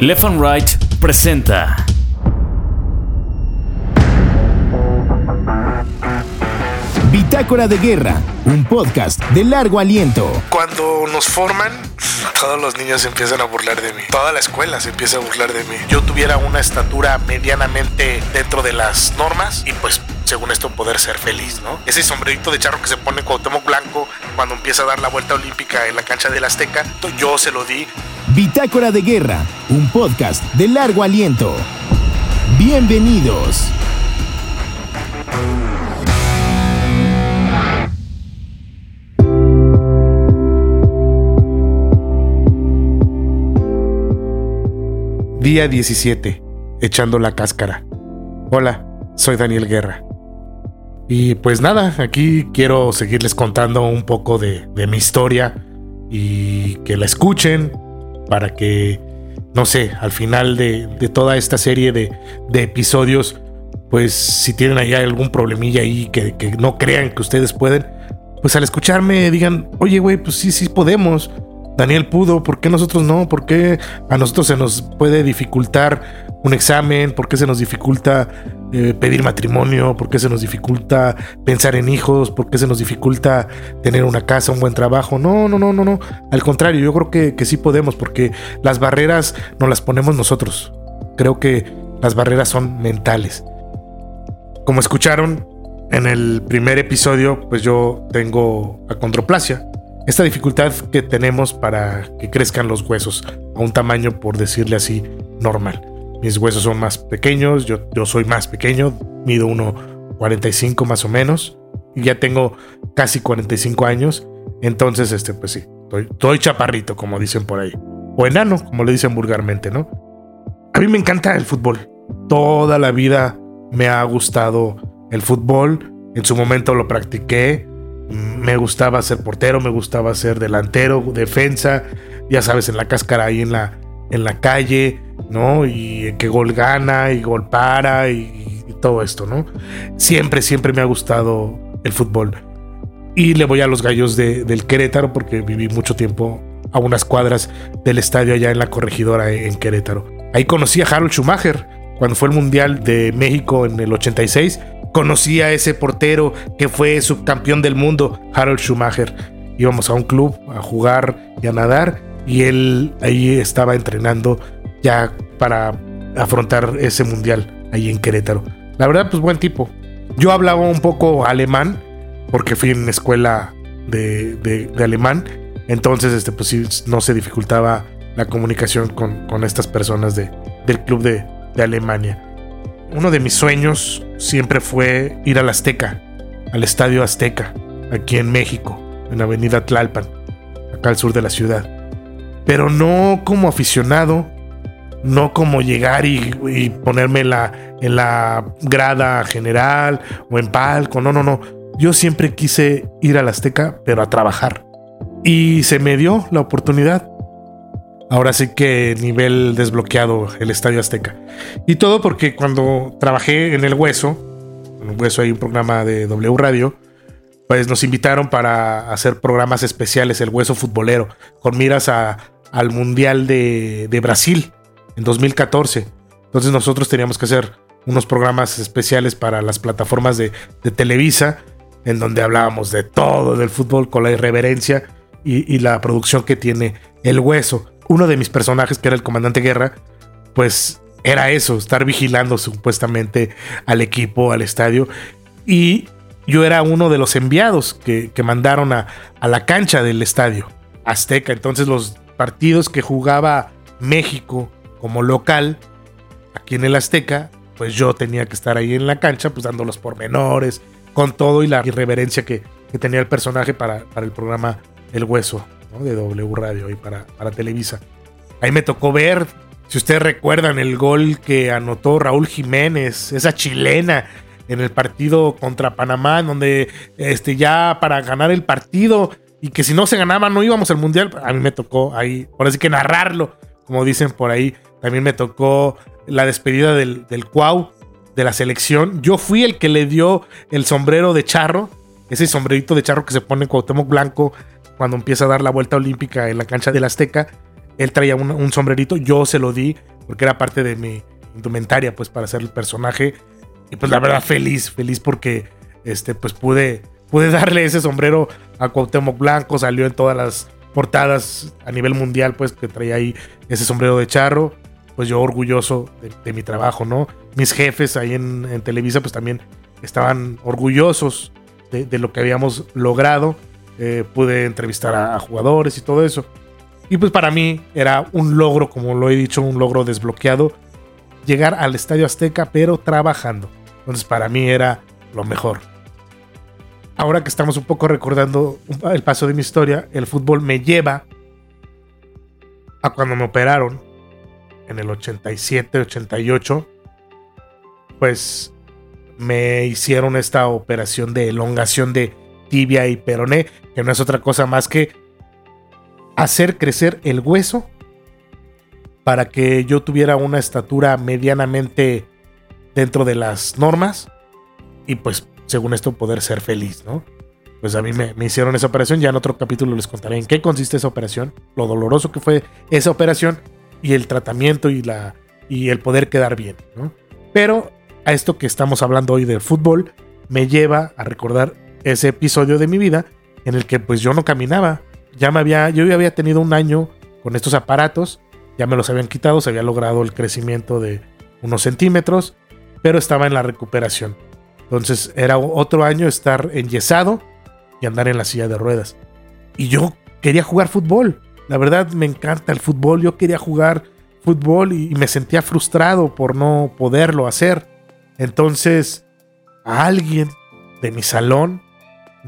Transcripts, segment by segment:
Left and Right presenta. Bitácora de Guerra, un podcast de largo aliento. Cuando nos forman, todos los niños se empiezan a burlar de mí. Toda la escuela se empieza a burlar de mí. Yo tuviera una estatura medianamente dentro de las normas y pues según esto poder ser feliz, ¿no? Ese sombrerito de charro que se pone Cuauhtémoc Blanco cuando empieza a dar la vuelta olímpica en la cancha del Azteca, yo se lo di. Bitácora de Guerra, un podcast de largo aliento. Bienvenidos. Día 17. Echando la cáscara. Hola, soy Daniel Guerra. Y pues nada, aquí quiero seguirles contando un poco de, mi historia y que la escuchen para que, no sé, al final de, toda esta serie de, episodios, pues si tienen ahí algún problemilla ahí que, que no crean que ustedes pueden, pues al escucharme digan, oye güey, pues sí, sí podemos Daniel pudo, ¿por qué nosotros no? ¿Por qué a nosotros se nos puede dificultar un examen? ¿Por qué se nos dificulta eh, pedir matrimonio? ¿Por qué se nos dificulta pensar en hijos? ¿Por qué se nos dificulta tener una casa, un buen trabajo? No, no, no, no, no. Al contrario, yo creo que, que sí podemos porque las barreras no las ponemos nosotros. Creo que las barreras son mentales. Como escucharon en el primer episodio, pues yo tengo acondroplasia esta dificultad que tenemos para que crezcan los huesos a un tamaño, por decirle así, normal. Mis huesos son más pequeños, yo, soy más pequeño, mido 1,45 más o menos, y ya tengo casi 45 años, entonces, este, pues sí, estoy, chaparrito, como dicen por ahí, o enano, como le dicen vulgarmente, ¿no? A mí me encanta el fútbol, toda la vida me ha gustado el fútbol, en su momento lo practiqué, me gustaba ser portero, me gustaba ser delantero, defensa, ya sabes, en la cáscara ahí en la, en la calle, ¿no? Y que gol gana y gol para y, todo esto, ¿no? Siempre, siempre me ha gustado el fútbol. Y le voy a los gallos del Querétaro porque viví mucho tiempo a unas cuadras del estadio allá en la corregidora en Querétaro. Ahí conocí a Harold Schumacher cuando fue el Mundial de México en el 86 conocí a ese portero que fue subcampeón del mundo, Harold Schumacher. Íbamos a un club a jugar y a nadar y él ahí estaba entrenando ya para afrontar ese mundial ahí en Querétaro. La verdad, pues buen tipo. Yo hablaba un poco alemán porque fui en escuela de, alemán. Entonces, este, pues no se dificultaba la comunicación con, estas personas de, del club de, de Alemania. Uno de mis sueños siempre fue ir al Azteca, al Estadio Azteca, aquí en México, en Avenida Tlalpan, acá al sur de la ciudad. Pero no como aficionado, no como llegar y, ponerme en la, en la grada general o en palco, no, no, no. Yo siempre quise ir al Azteca, pero a trabajar. Y se me dio la oportunidad. Ahora sí que nivel desbloqueado el Estadio Azteca. Y todo porque cuando trabajé en El Hueso, en El Hueso hay un programa de W Radio, pues nos invitaron para hacer programas especiales, El Hueso Futbolero, con miras al Mundial de, Brasil en 2014. Entonces nosotros teníamos que hacer unos programas especiales para las plataformas de, Televisa, en donde hablábamos de todo del fútbol con la irreverencia y la producción que tiene El Hueso uno de mis personajes, que era el comandante Guerra, pues era eso, estar vigilando supuestamente al equipo, al estadio. Y yo era uno de los enviados que, mandaron a, a, la cancha del estadio Azteca. Entonces los partidos que jugaba México como local, aquí en el Azteca, pues yo tenía que estar ahí en la cancha, pues dando los pormenores, con todo y la irreverencia que, tenía el personaje para, para el programa El Hueso de W Radio y para, para Televisa. Ahí me tocó ver, si ustedes recuerdan, el gol que anotó Raúl Jiménez, esa chilena en el partido contra Panamá, donde este, ya para ganar el partido y que si no se ganaba no íbamos al mundial. A mí me tocó ahí, por así que narrarlo, como dicen por ahí. También me tocó la despedida del, del Cuau de la selección. Yo fui el que le dio el sombrero de charro, ese sombrerito de charro que se pone Cuauhtémoc Blanco cuando empieza a dar la vuelta olímpica en la cancha del Azteca. Él traía un, sombrerito, yo se lo di porque era parte de mi indumentaria, pues para hacer el personaje. Y pues la verdad, feliz, feliz porque este, pues pude, pude darle ese sombrero a Cuauhtémoc Blanco, salió en todas las portadas a nivel mundial, pues que traía ahí ese sombrero de charro. Pues yo orgulloso de, mi trabajo, ¿no? Mis jefes ahí en, Televisa, pues también estaban orgullosos de, lo que habíamos logrado. Eh, pude entrevistar a jugadores y todo eso. Y pues para mí era un logro, como lo he dicho, un logro desbloqueado, llegar al Estadio Azteca, pero trabajando. Entonces para mí era lo mejor. Ahora que estamos un poco recordando el paso de mi historia, el fútbol me lleva a cuando me operaron en el 87, 88, pues me hicieron esta operación de elongación de tibia y peroné, que no es otra cosa más que hacer crecer el hueso para que yo tuviera una estatura medianamente dentro de las normas y pues según esto poder ser feliz, ¿no? Pues a mí me, hicieron esa operación, ya en otro capítulo les contaré en qué consiste esa operación, lo doloroso que fue esa operación y el tratamiento y, la, y el poder quedar bien, ¿no? Pero a esto que estamos hablando hoy del fútbol me lleva a recordar ese episodio de mi vida en el que pues yo no caminaba, ya me había, yo ya había tenido un año con estos aparatos, ya me los habían quitado, se había logrado el crecimiento de unos centímetros, pero estaba en la recuperación. Entonces era otro año estar enyesado y andar en la silla de ruedas. Y yo quería jugar fútbol. La verdad me encanta el fútbol. Yo quería jugar fútbol y, me sentía frustrado por no poderlo hacer. Entonces alguien de mi salón,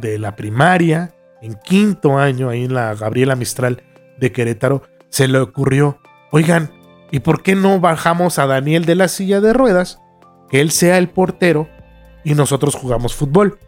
de la primaria, en quinto año, ahí en la Gabriela Mistral de Querétaro, se le ocurrió, oigan, ¿y por qué no bajamos a Daniel de la silla de ruedas? Que él sea el portero y nosotros jugamos fútbol.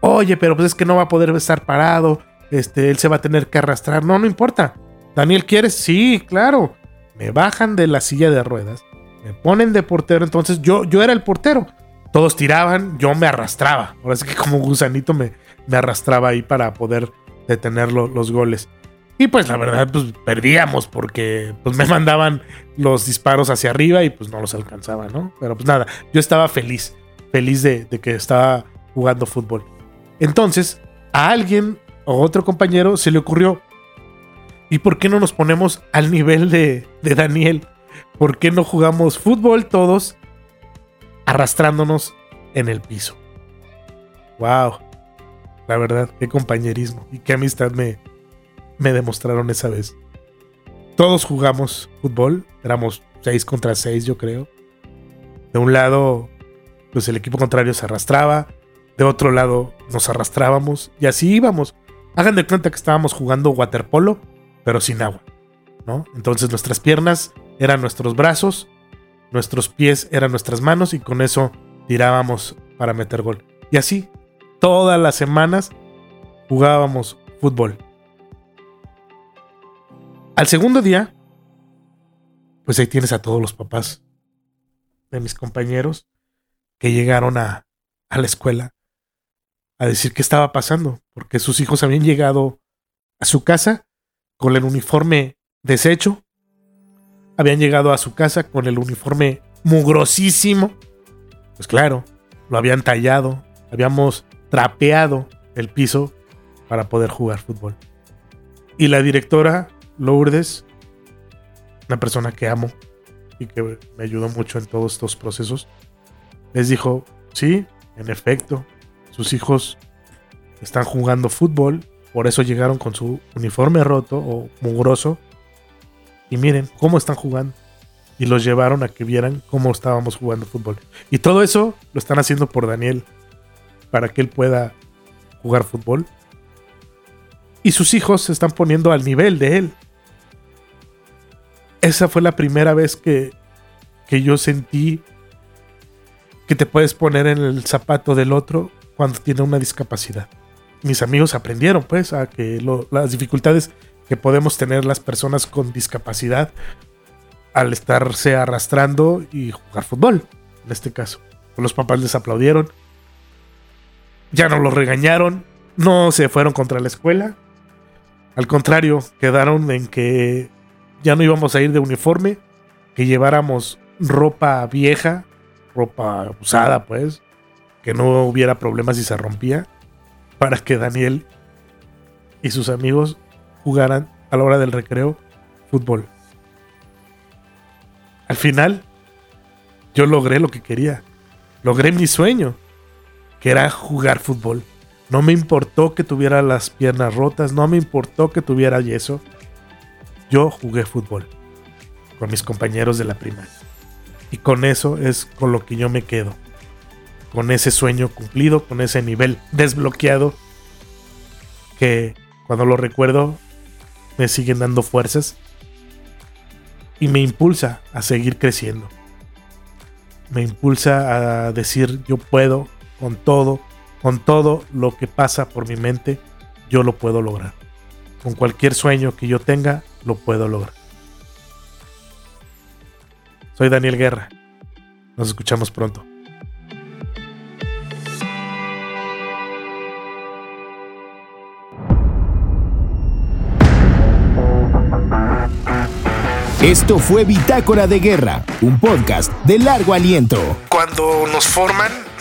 Oye, pero pues es que no va a poder estar parado, este, él se va a tener que arrastrar. No, no importa. Daniel, ¿quieres? Sí, claro. Me bajan de la silla de ruedas, me ponen de portero, entonces yo, yo era el portero. Todos tiraban, yo me arrastraba. Ahora sí que como gusanito me, me arrastraba ahí para poder detener los goles. Y pues la verdad, pues perdíamos porque pues me mandaban los disparos hacia arriba y pues no los alcanzaba, ¿no? Pero pues nada, yo estaba feliz, feliz de, que estaba jugando fútbol. Entonces, a alguien o otro compañero se le ocurrió, ¿y por qué no nos ponemos al nivel de, de Daniel? ¿Por qué no jugamos fútbol todos arrastrándonos en el piso? ¡Wow! La verdad, qué compañerismo y qué amistad me, me demostraron esa vez. Todos jugamos fútbol, éramos 6 contra 6 yo creo. De un lado, pues el equipo contrario se arrastraba, de otro lado nos arrastrábamos y así íbamos. Hagan de cuenta que estábamos jugando waterpolo, pero sin agua, ¿no? Entonces nuestras piernas eran nuestros brazos, nuestros pies eran nuestras manos y con eso tirábamos para meter gol. Y así todas las semanas jugábamos fútbol. Al segundo día, pues ahí tienes a todos los papás de mis compañeros que llegaron a, a la escuela a decir qué estaba pasando, porque sus hijos habían llegado a su casa con el uniforme deshecho, habían llegado a su casa con el uniforme mugrosísimo, pues claro, lo habían tallado, habíamos trapeado el piso para poder jugar fútbol. Y la directora Lourdes, una persona que amo y que me ayudó mucho en todos estos procesos, les dijo, sí, en efecto, sus hijos están jugando fútbol, por eso llegaron con su uniforme roto o mugroso. Y miren cómo están jugando. Y los llevaron a que vieran cómo estábamos jugando fútbol. Y todo eso lo están haciendo por Daniel para que él pueda jugar fútbol. Y sus hijos se están poniendo al nivel de él. Esa fue la primera vez que, que yo sentí que te puedes poner en el zapato del otro cuando tiene una discapacidad. Mis amigos aprendieron pues a que las dificultades que podemos tener las personas con discapacidad al estarse arrastrando y jugar fútbol, en este caso. Los papás les aplaudieron, ya no los regañaron, no se fueron contra la escuela. Al contrario, quedaron en que ya no íbamos a ir de uniforme, que lleváramos ropa vieja, ropa usada, pues, que no hubiera problemas si se rompía, para que Daniel y sus amigos jugaran a la hora del recreo fútbol. Al final, yo logré lo que quería. Logré mi sueño, que era jugar fútbol. No me importó que tuviera las piernas rotas, no me importó que tuviera yeso. Yo jugué fútbol con mis compañeros de la primaria. Y con eso es con lo que yo me quedo. Con ese sueño cumplido, con ese nivel desbloqueado que cuando lo recuerdo me siguen dando fuerzas y me impulsa a seguir creciendo. Me impulsa a decir yo puedo con todo, con todo lo que pasa por mi mente, yo lo puedo lograr. Con cualquier sueño que yo tenga, lo puedo lograr. Soy Daniel Guerra. Nos escuchamos pronto. Esto fue Bitácora de Guerra, un podcast de largo aliento. Cuando nos forman,